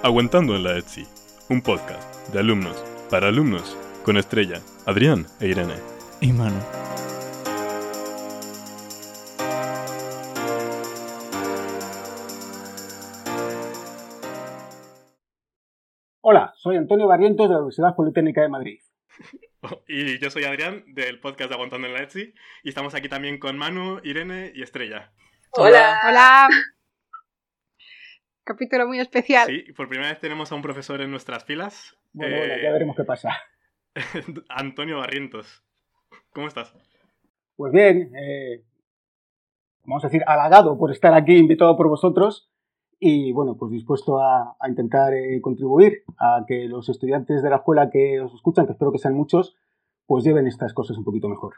Aguantando en la Etsy, un podcast de alumnos para alumnos con Estrella, Adrián e Irene. Y Manu. Hola, soy Antonio Barrientos de la Universidad Politécnica de Madrid. Y yo soy Adrián del podcast de Aguantando en la Etsy y estamos aquí también con Manu, Irene y Estrella. Hola. Hola. Capítulo muy especial. Sí, por primera vez tenemos a un profesor en nuestras filas. Bueno, Eh, bueno, ya veremos qué pasa. Antonio Barrientos. ¿Cómo estás? Pues bien, eh, vamos a decir, halagado por estar aquí, invitado por vosotros y bueno, pues dispuesto a, a intentar eh, contribuir a que los estudiantes de la escuela que os escuchan, que espero que sean muchos, pues lleven estas cosas un poquito mejor.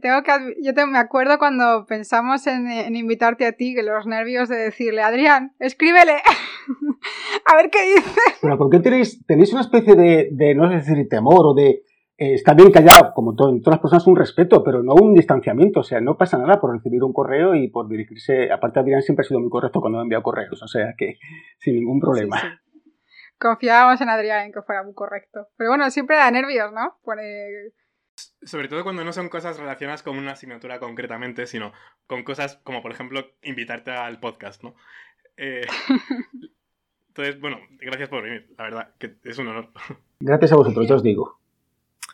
Tengo que, yo te- me acuerdo cuando pensamos en, en invitarte a ti, que los nervios de decirle, Adrián, escríbele. a ver qué dice. Pero ¿por qué tenéis, tenéis una especie de, de, no sé decir temor o de... eh, está bien haya, como en todas las personas, un respeto, pero no un distanciamiento. O sea, no pasa nada por recibir un correo y por dirigirse... Aparte, Adrián siempre ha sido muy correcto cuando me envía correos, o sea que sin ningún problema. Sí, sí. Confiábamos en Adrián en que fuera muy correcto. Pero bueno, siempre da nervios, ¿no? Pone- Sobre todo cuando no son cosas relacionadas con una asignatura concretamente, sino con cosas como, por ejemplo, invitarte al podcast, ¿no? Eh, entonces, bueno, gracias por venir, la verdad, que es un honor. Gracias a vosotros, ya os digo.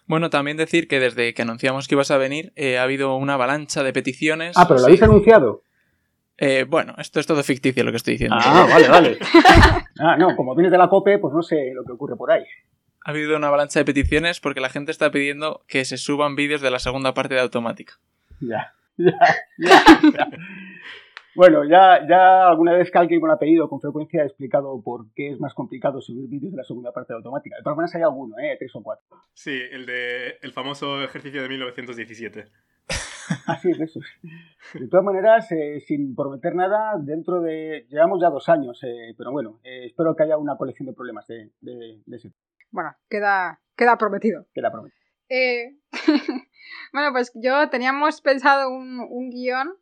Bueno, también decir que desde que anunciamos que ibas a venir eh, ha habido una avalancha de peticiones. Ah, pero lo Sí. habéis anunciado. Eh, bueno, esto es todo ficticio lo que estoy diciendo. Ah, vale, vale. Ah, no, como vienes de la COPE, pues no sé lo que ocurre por ahí. Ha habido una avalancha de peticiones porque la gente está pidiendo que se suban vídeos de la segunda parte de Automática. Ya, ya, ya. ya. Bueno, ya, ya alguna vez que alguien me lo ha pedido con frecuencia he explicado por qué es más complicado subir vídeos de la segunda parte de automática. De todas maneras hay alguno, ¿eh? Tres o cuatro. Sí, el de el famoso ejercicio de 1917. Así es, eso. De todas maneras, eh, sin prometer nada, dentro de... Llevamos ya dos años, eh, pero bueno, eh, espero que haya una colección de problemas de, de, de ese Bueno, queda, queda prometido. que la prometo. Eh, bueno, pues yo teníamos pensado un, un guion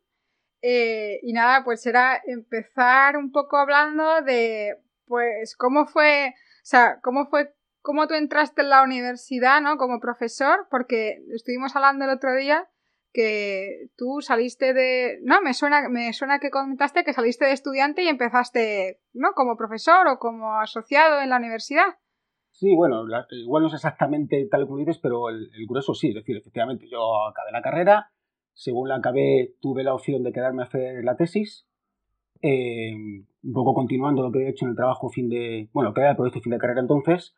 eh, y nada, pues era empezar un poco hablando de, pues, cómo fue, o sea, cómo fue, cómo tú entraste en la universidad, ¿no? Como profesor, porque estuvimos hablando el otro día que tú saliste de, no, me suena, me suena que comentaste que saliste de estudiante y empezaste, ¿no? Como profesor o como asociado en la universidad. Sí, bueno, igual no es exactamente tal como dices, pero el, el grueso sí. Es decir, efectivamente, yo acabé la carrera, según la acabé tuve la opción de quedarme a hacer la tesis, eh, un poco continuando lo que había hecho en el trabajo fin de, bueno, que era el proyecto fin de carrera entonces,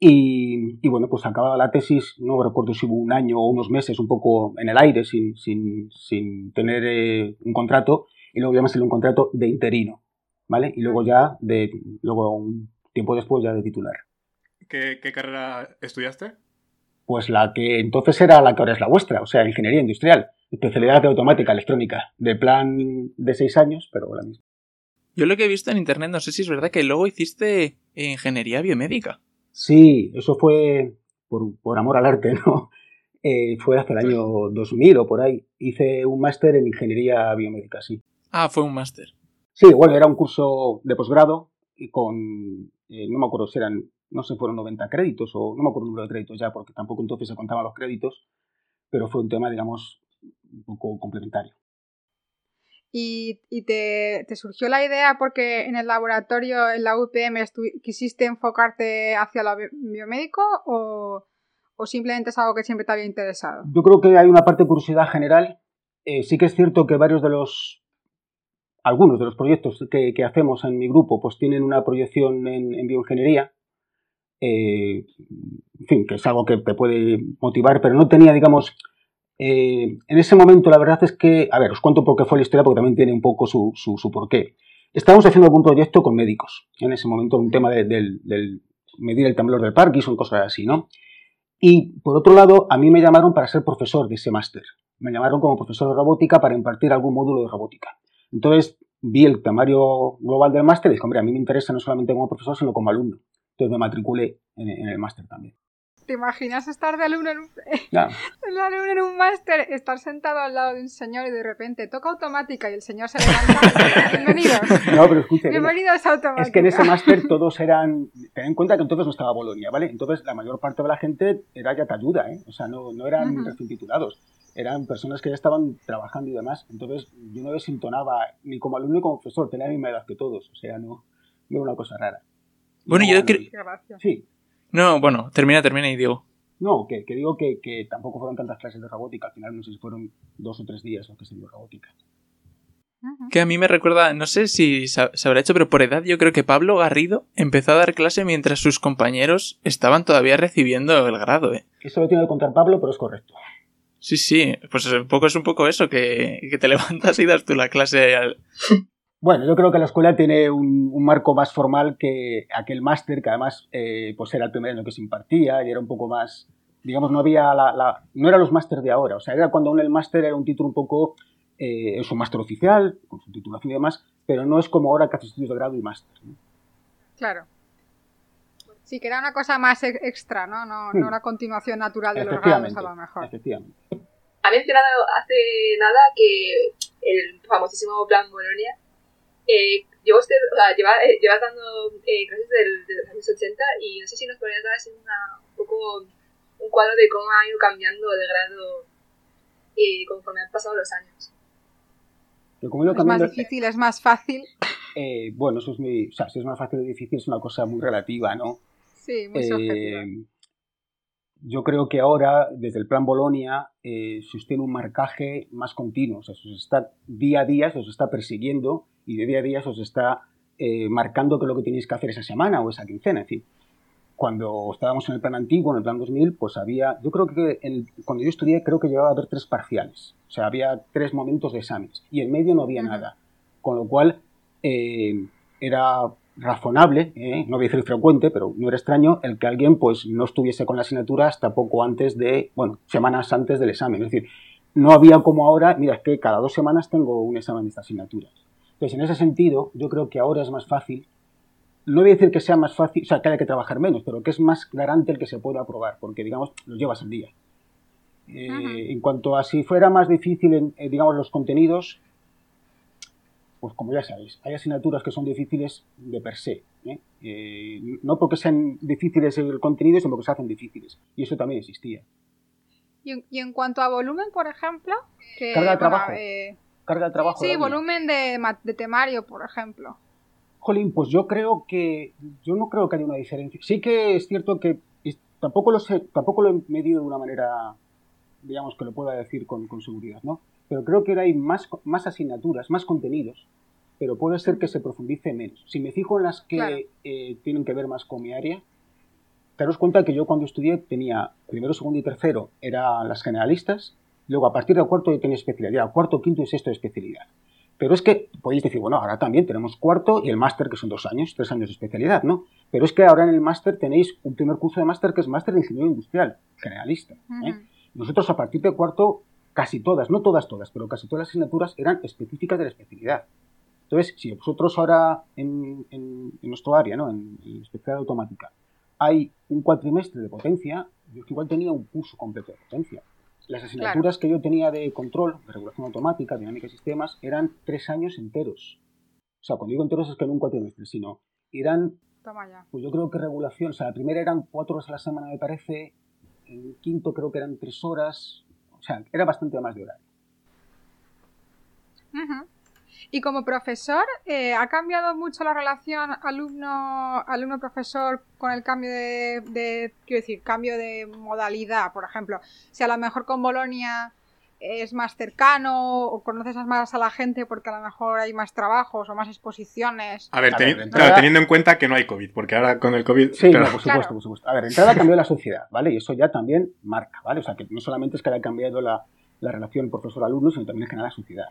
y, bueno, pues acababa la tesis, no recuerdo si hubo un año o unos meses un poco en el aire sin, sin, sin tener eh, un contrato, y luego ya me salió un contrato de interino, ¿vale? Y luego ya, de, luego un tiempo después ya de titular. ¿Qué, qué carrera estudiaste? Pues la que entonces era la que ahora es la vuestra, o sea, ingeniería industrial, especialidad de automática electrónica, de plan de seis años, pero la misma. Yo lo que he visto en internet, no sé si es verdad que luego hiciste ingeniería biomédica. Sí, eso fue por, por amor al arte, ¿no? Eh, fue hace el año 2000 o por ahí. Hice un máster en ingeniería biomédica, sí. Ah, fue un máster. Sí, bueno, era un curso de posgrado y con, eh, no me acuerdo si eran, no sé, fueron 90 créditos o no me acuerdo el número de créditos ya, porque tampoco entonces se contaban los créditos, pero fue un tema, digamos, un poco complementario. ¿Y, y te, te surgió la idea porque en el laboratorio, en la UPM, quisiste enfocarte hacia lo bi- biomédico o, o simplemente es algo que siempre te había interesado? Yo creo que hay una parte de curiosidad general. Eh, sí que es cierto que varios de los, algunos de los proyectos que, que hacemos en mi grupo, pues tienen una proyección en, en bioingeniería. Eh, en fin, que es algo que te puede motivar, pero no tenía, digamos, eh, en ese momento la verdad es que, a ver, os cuento por qué fue la historia, porque también tiene un poco su, su, su porqué. Estábamos haciendo algún proyecto con médicos, en ese momento, un tema de- del, del medir el temblor del Parkinson, cosas así, ¿no? Y por otro lado, a mí me llamaron para ser profesor de ese máster. Me llamaron como profesor de robótica para impartir algún módulo de robótica. Entonces vi el temario global del máster y dije, hombre, a mí me interesa no solamente como profesor, sino como alumno. Entonces me matriculé en, en el máster también. ¿Te imaginas estar de alumno en un, de alumno en un máster, estar sentado al lado de un señor y de repente toca automática y el señor se levanta? Bienvenidos. No, pero escuche. Bienvenidos a automática. Es que en ese máster todos eran. Ten en cuenta que entonces no estaba Bolonia, ¿vale? Entonces la mayor parte de la gente era ya te ayuda, ¿eh? O sea, no, no eran recién titulados. Eran personas que ya estaban trabajando y demás. Entonces yo no desintonaba ni como alumno ni como profesor, tenía la misma edad que todos. O sea, no, no era una cosa rara. Bueno, yo creo. Sí. No, bueno, termina, termina y digo. No, que, que digo que, que, tampoco fueron tantas clases de robótica. Al final no sé si fueron dos o tres días lo que se dio robótica. Que a mí me recuerda, no sé si se habrá hecho, pero por edad yo creo que Pablo Garrido empezó a dar clase mientras sus compañeros estaban todavía recibiendo el grado. ¿eh? Eso lo tiene que contar Pablo, pero es correcto. Sí, sí, pues un poco es un poco eso, que, que te levantas y das tú la clase al... Bueno, yo creo que la escuela tiene un, marco más formal que aquel máster, que además eh, pues era el primer año que se impartía y era un poco más, digamos, no había la, no eran los máster de ahora, o sea, era cuando aún el máster era un título un poco, eh, es un máster oficial, con su titulación y demás, pero no es como ahora que haces estudios de grado y máster. Claro. Sí, que era una cosa más extra, ¿no? No, no una continuación natural de los grados, a lo mejor. Efectivamente. Ha mencionado hace nada que el famosísimo Plan Bolonia eh, lleva usted, o sea, lleva, eh, llevas dando eh, clases de los años 80 y no sé si nos podrías dar así una, un poco un cuadro de cómo ha ido cambiando de grado eh, conforme han pasado los años. ¿Es más difícil, es más fácil? Eh, bueno, eso es muy, o sea, si es más fácil o difícil es una cosa muy relativa, ¿no? Sí, muy subjetiva. Yo creo que ahora, desde el plan Bolonia, eh, se tiene un marcaje más continuo. O sea, se está día a día, se os está persiguiendo y de día a día se os está eh, marcando qué es lo que tenéis que hacer esa semana o esa quincena. Es decir, cuando estábamos en el plan antiguo, en el plan 2000, pues había, yo creo que cuando yo estudié, creo que llegaba a haber tres parciales. O sea, había tres momentos de exámenes y en medio no había nada. Con lo cual, eh, era razonable, ¿eh? no voy a decir frecuente, pero no era extraño el que alguien pues no estuviese con la asignatura hasta poco antes de, bueno, semanas antes del examen. Es decir, no había como ahora, mira, es que cada dos semanas tengo un examen de esta asignatura. Entonces, en ese sentido, yo creo que ahora es más fácil, no voy a decir que sea más fácil, o sea, que haya que trabajar menos, pero que es más garante el que se pueda aprobar, porque, digamos, lo llevas al día. Eh, en cuanto a si fuera más difícil, en, eh, digamos, los contenidos, pues como ya sabéis, hay asignaturas que son difíciles de per se. ¿eh? Eh, no porque sean difíciles el contenido, sino porque se hacen difíciles. Y eso también existía. Y en, cuanto a volumen, por ejemplo, carga de trabajo. Eh, carga de trabajo. Sí, volumen de, de, temario, por ejemplo. Jolín, pues yo creo que yo no creo que haya una diferencia. Sí que es cierto que tampoco lo sé, tampoco lo he medido de una manera, digamos, que lo pueda decir con, con seguridad, ¿no? Pero creo que hay más, más asignaturas, más contenidos, pero puede ser que se profundice menos. Si me fijo en las que eh, tienen que ver más con mi área, daros cuenta que yo cuando estudié tenía primero, segundo y tercero eran las generalistas, luego a partir del cuarto yo tenía especialidad, cuarto, quinto y sexto de especialidad. Pero es que podéis decir, bueno, ahora también tenemos cuarto y el máster, que son dos años, tres años de especialidad, ¿no? Pero es que ahora en el máster tenéis un primer curso de máster que es máster de ingeniería industrial, generalista. ¿eh? Nosotros a partir del cuarto casi todas, no todas, todas, pero casi todas las asignaturas eran específicas de la especialidad. Entonces, si vosotros ahora en, nuestro área, ¿no? en, en especialidad automática, hay un cuatrimestre de potencia, yo igual tenía un curso completo de potencia. Las asignaturas que yo tenía de control, de regulación automática, dinámica de sistemas, eran tres años enteros. O sea, cuando digo enteros es que no un cuatrimestre, sino eran, pues yo creo que regulación, o sea, la primera eran cuatro horas a la semana, me parece, el quinto creo que eran tres horas, era bastante más de horario. Y como profesor, eh, ¿ha cambiado mucho la relación alumno-profesor con el cambio de, quiero decir, cambio de modalidad, por ejemplo? Si a lo mejor con Bolonia es más cercano o conoces más a la gente porque a lo mejor hay más trabajos o más exposiciones. A ver, teniendo en cuenta que no hay COVID, porque ahora con el COVID... Sí, por supuesto, por supuesto. A ver, entrada cambió la sociedad, ¿vale? Y eso ya también marca, ¿vale? O sea, que no solamente es que haya cambiado la, relación profesor-alumno, sino también en general la sociedad.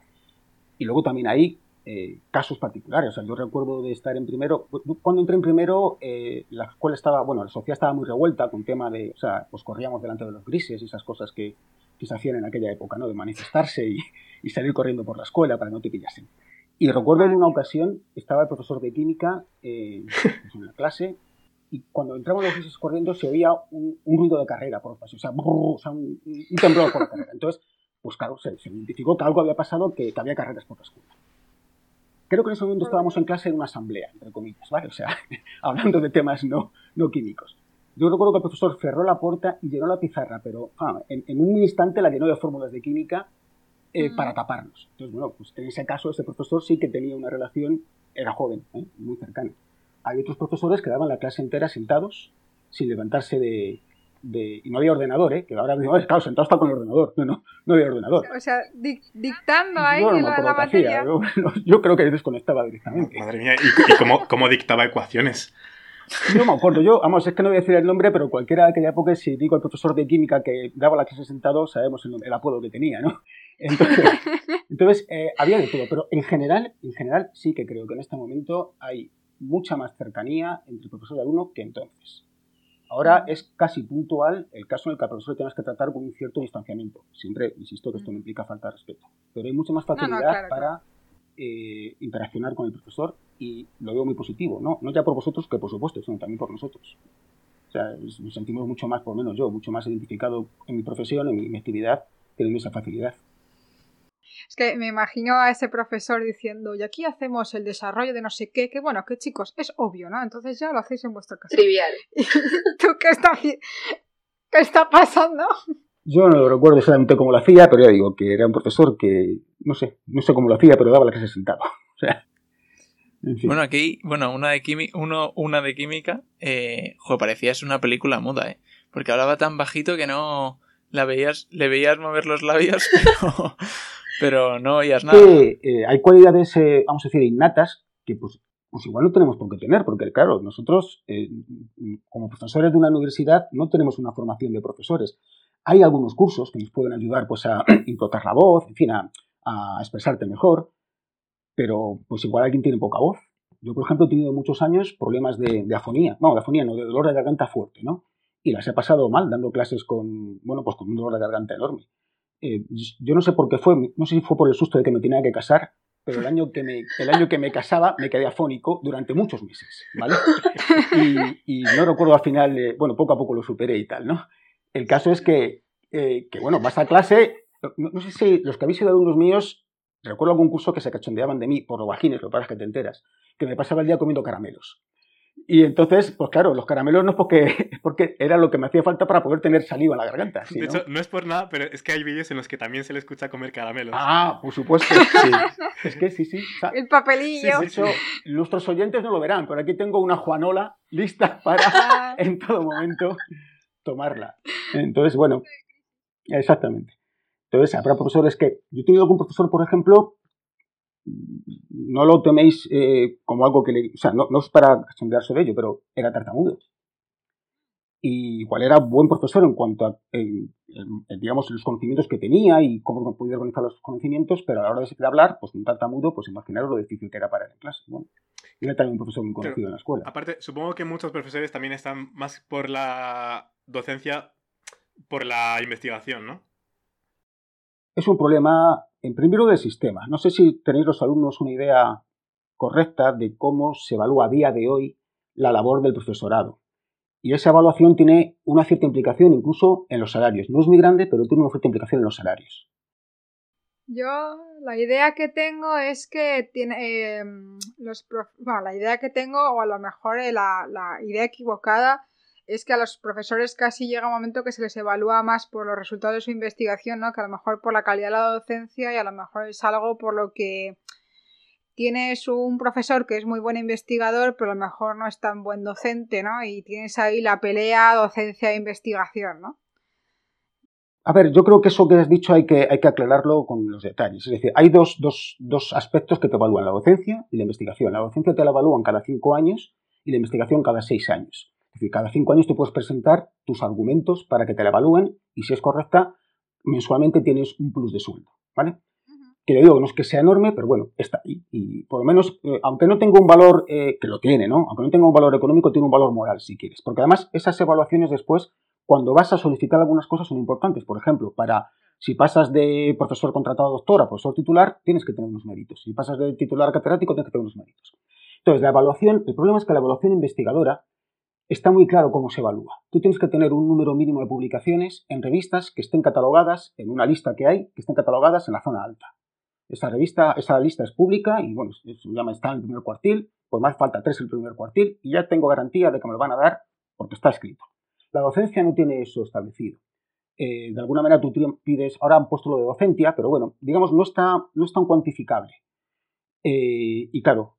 Y luego también hay eh, casos particulares. O sea, yo recuerdo de estar en primero, cuando entré en primero, eh, la escuela estaba, bueno, la sociedad estaba muy revuelta con tema de, o sea, pues corríamos delante de los grises y esas cosas que, que se hacían en aquella época, ¿no? De manifestarse y, salir corriendo por la escuela para no te pillasen. Y recuerdo en una ocasión, estaba el profesor de química eh, en la clase y cuando entramos los buses corriendo se oía un, ruido de carrera por los pasillos, o sea, un, temblor por la carrera. Entonces, pues claro, se, identificó que algo había pasado, que, que había carreras por la escuela. Creo que en ese momento estábamos en clase en una asamblea, entre comillas, ¿vale? O sea, hablando de temas no, no químicos. Yo recuerdo que el profesor cerró la puerta y llenó la pizarra, pero ah, en, un instante la llenó de fórmulas de química eh, para taparnos. Entonces, bueno, pues en ese caso ese profesor sí que tenía una relación, era joven, ¿eh? muy cercana. Hay otros profesores que daban la clase entera sentados, sin levantarse de, y no había ordenador, ¿eh? Que ahora mismo, claro, sentado está con el ordenador. No, no, no había ordenador. O sea, dictando ahí la, la materia. Yo, yo, creo que desconectaba directamente. Madre mía, ¿y, cómo, cómo, dictaba ecuaciones? No me acuerdo. Yo, vamos, es que no voy a decir el nombre, pero cualquiera de aquella época, si digo el profesor de química que daba la clase sentado, sabemos el, apodo que tenía, ¿no? Entonces, entonces eh, había de todo. Pero en general, en general, sí que creo que en este momento hay mucha más cercanía entre el profesor y alumno que entonces. Ahora es casi puntual el caso en el que al profesor tengas que tratar con un cierto distanciamiento. Siempre insisto que esto no implica falta de respeto. Pero hay mucha más facilidad para eh, interaccionar con el profesor y lo veo muy positivo. ¿no? no ya por vosotros, que por supuesto, sino también por nosotros. O sea, nos sentimos mucho más, por lo menos yo, mucho más identificado en mi profesión, en mi, actividad, teniendo esa facilidad. Es que me imagino a ese profesor diciendo, y aquí hacemos el desarrollo de no sé qué, que bueno, que chicos, es obvio, ¿no? Entonces ya lo hacéis en vuestra casa. Trivial. ¿Tú qué está, qué está pasando? Yo no lo recuerdo exactamente cómo lo hacía, pero ya digo que era un profesor que, no sé, no sé cómo lo hacía, pero daba la clase sentado. O sea, Bueno, aquí, bueno, una de, uno, una de química, eh, jo, parecía es una película muda, ¿eh? Porque hablaba tan bajito que no la veías, le veías mover los labios, pero, pero no oías nada. Eh, hay cualidades, eh, vamos a decir, innatas que pues, pues igual no tenemos por qué tener, porque claro, nosotros eh, como profesores de una universidad no tenemos una formación de profesores. Hay algunos cursos que nos pueden ayudar pues a implotar la voz, en fin, a, expresarte mejor, pero pues igual alguien tiene poca voz. Yo, por ejemplo, he tenido muchos años problemas de, de afonía, no, de afonía, no, de dolor de garganta fuerte, ¿no? Y las he pasado mal dando clases con, bueno, pues con un dolor de garganta enorme. Eh, yo no sé por qué fue, no sé si fue por el susto de que me tenía que casar, pero el año que me, el año que me casaba me quedé afónico durante muchos meses, ¿vale? Y, no recuerdo al final, bueno, poco a poco lo superé y tal, ¿no? El caso es que, eh, que bueno, vas a clase, no, sé si los que habéis sido alumnos míos, recuerdo algún curso que se cachondeaban de mí por los vagines, lo que pasa es que te enteras, que me pasaba el día comiendo caramelos. Y entonces, pues claro, los caramelos no es porque, porque era lo que me hacía falta para poder tener saliva en la garganta. de hecho, no es por nada, pero es que hay vídeos en los que también se le escucha comer caramelos. Ah, por supuesto. Sí. es que sí, sí. el papelillo. de hecho, nuestros oyentes no lo verán, pero aquí tengo una Juanola lista para ah. en todo momento tomarla. Entonces, bueno, exactamente. Entonces, habrá profesores que. Yo he tenido algún profesor, por ejemplo, no lo toméis eh, como algo que le... O sea, no, no es para sondearse de ello, pero era tartamudo. Y igual era buen profesor en cuanto a, digamos, los conocimientos que tenía y cómo podía organizar los conocimientos, pero a la hora de hablar, pues un tartamudo, pues imaginaros lo difícil que era para él en clase. Bueno, era también un profesor muy conocido en la escuela. Aparte, supongo que muchos profesores también están más por la docencia, por la investigación, ¿no? Es un problema en primero del sistema. No sé si tenéis los alumnos una idea correcta de cómo se evalúa a día de hoy la labor del profesorado. Y esa evaluación tiene una cierta implicación incluso en los salarios. No es muy grande, pero tiene una cierta implicación en los salarios. Yo la idea que tengo es que tiene em, los bueno, la idea que tengo o a lo mejor eh, la, la idea equivocada es que a los profesores casi llega un momento que se les evalúa más por los resultados de su investigación, ¿no? Que a lo mejor por la calidad de la docencia y a lo mejor es algo por lo que tienes un profesor que es muy buen investigador, pero a lo mejor no es tan buen docente, ¿no? Y tienes ahí la pelea docencia-investigación, ¿no? A ver, yo creo que eso que has dicho hay que, hay que aclararlo con los detalles. Es decir, hay dos, dos, dos aspectos que te evalúan, la docencia y la investigación. La docencia te la evalúan cada cinco años y la investigación cada seis años. Es decir, cada cinco años tú puedes presentar tus argumentos para que te la evalúen y si es correcta, mensualmente tienes un plus de sueldo, ¿vale? Que le digo, no es que sea enorme, pero bueno, está ahí. Y por lo menos, eh, aunque no tenga un valor, eh, que lo tiene, ¿no? Aunque no tenga un valor económico, tiene un valor moral, si quieres. Porque además, esas evaluaciones después, cuando vas a solicitar algunas cosas, son importantes. Por ejemplo, para si pasas de profesor contratado a doctor a profesor titular, tienes que tener unos méritos. Si pasas de titular a catedrático, tienes que tener unos méritos. Entonces, la evaluación, el problema es que la evaluación investigadora está muy claro cómo se evalúa. Tú tienes que tener un número mínimo de publicaciones en revistas que estén catalogadas, en una lista que hay, que estén catalogadas en la zona alta. Esa revista, esa lista es pública y bueno, se llama está en el primer cuartil, pues más falta tres en el primer cuartil y ya tengo garantía de que me lo van a dar porque está escrito. La docencia no tiene eso establecido. Eh, de alguna manera tú pides, ahora han puesto lo de docencia, pero bueno, digamos, no está, no es tan cuantificable. Eh, y claro,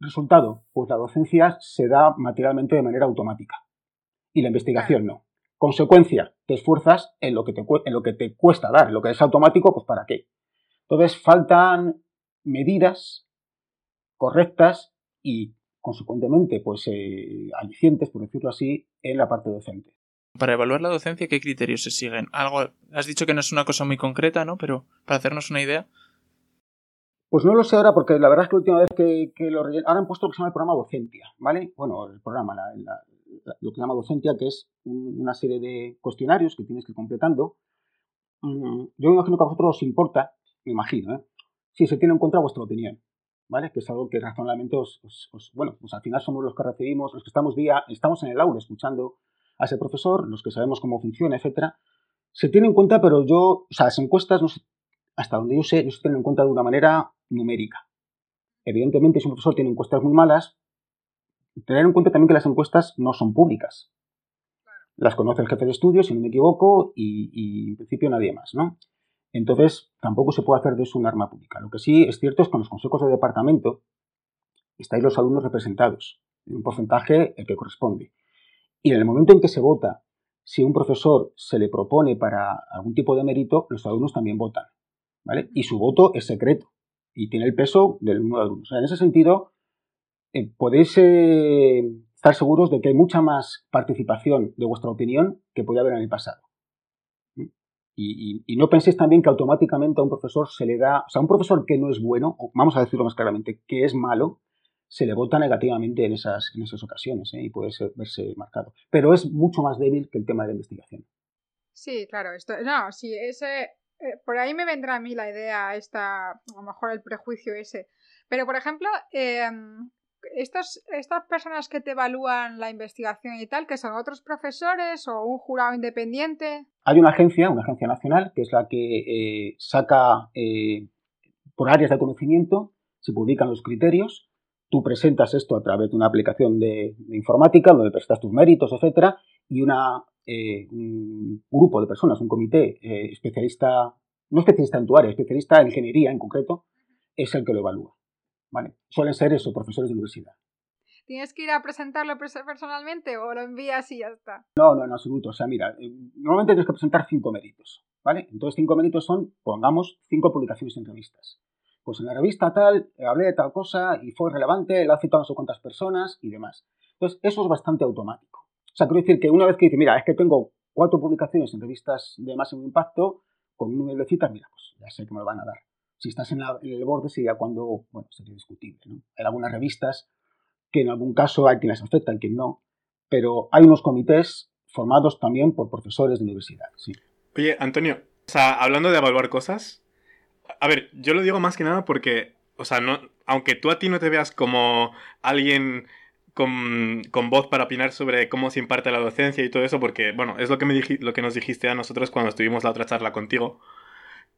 resultado, pues la docencia se da materialmente de manera automática y la investigación no. Consecuencia, te esfuerzas en lo que te, en lo que te cuesta dar, lo que es automático, pues ¿para qué? Entonces faltan medidas correctas y, consecuentemente, pues eh, alicientes, por decirlo así, en la parte docente. Para evaluar la docencia, ¿qué criterios se siguen? Algo, has dicho que no es una cosa muy concreta, ¿no? Pero para hacernos una idea. Pues no lo sé ahora porque la verdad es que la última vez que, lo Ahora han puesto lo que se llama el programa Docentia, ¿vale? Bueno, el programa, lo que se llama Docentia, que es una serie de cuestionarios que tienes que ir completando. Mm, yo me imagino que a vosotros os importa, me imagino, ¿eh? Si se tiene en cuenta vuestra opinión, ¿vale? Que es algo que razonablemente os, bueno, pues al final somos los que recibimos, los que estamos día, estamos en el aula escuchando a ese profesor, los que sabemos cómo funciona, etcétera. Se tiene en cuenta, pero yo, o sea, las encuestas, hasta donde yo sé, no se tienen en cuenta de una manera numérica. Evidentemente, si un profesor tiene encuestas muy malas, tener en cuenta también que las encuestas no son públicas. Las conoce el jefe de estudio, si no me equivoco, y, en principio nadie más, ¿no? Entonces, tampoco se puede hacer de eso un arma pública. Lo que sí es cierto es que con los consejos de departamento estáis los alumnos representados, en un porcentaje el que corresponde. Y en el momento en que se vota, si un profesor se le propone para algún tipo de mérito, los alumnos también votan. ¿vale? Y su voto es secreto y tiene el peso del número de alumnos. en ese sentido, eh, podéis eh, estar seguros de que hay mucha más participación de vuestra opinión que podía haber en el pasado. Y, y, no penséis también que automáticamente a un profesor se le da, o sea, a un profesor que no es bueno, o vamos a decirlo más claramente, que es malo, se le vota negativamente en esas, en esas ocasiones ¿eh? y puede verse marcado. Pero es mucho más débil que el tema de la investigación. Sí, claro, esto, no, sí, ese, eh, por ahí me vendrá a mí la idea, esta, a lo mejor el prejuicio ese. Pero, por ejemplo, em, estos, estas personas que te evalúan la investigación y tal, que son otros profesores o un jurado independiente. Hay una agencia, una agencia nacional, que es la que eh, saca por áreas de conocimiento, se publican los criterios Tú presentas esto a través de una aplicación de, informática donde presentas tus méritos, etcétera, y una, eh, un grupo de personas, un comité eh, especialista, no especialista en tu área, especialista en ingeniería en concreto, es el que lo evalúa. ¿vale? Suelen ser eso, profesores de universidad. ¿Tienes que ir a presentarlo personalmente o lo envías y ya está? No, no, en absoluto. O sea, mira, eh, normalmente tienes que presentar cinco méritos, ¿vale? Entonces, cinco méritos son, pongamos, cinco publicaciones en revistas pues en la revista tal, hablé de tal cosa y fue relevante, la ha citado no sé cuántas personas y demás. Entonces, eso es bastante automático. O sea, quiero decir que una vez que dice, mira, es que tengo cuatro publicaciones en revistas de máximo impacto, con un número de citas, mira, pues ya sé que me lo van a dar. Si estás en, el borde sería cuando, bueno, sería discutible, ¿no? Hay algunas revistas que en algún caso hay quien las acepta y quien no, pero hay unos comités formados también por profesores de universidad, sí. Oye, Antonio, o sea, hablando de evaluar cosas, a ver, yo lo digo más que nada porque, o sea, no, aunque tú a ti no te veas como alguien con, voz para opinar sobre cómo se imparte la docencia y todo eso, porque, bueno, es lo que, me lo que nos dijiste a nosotros cuando estuvimos la otra charla contigo.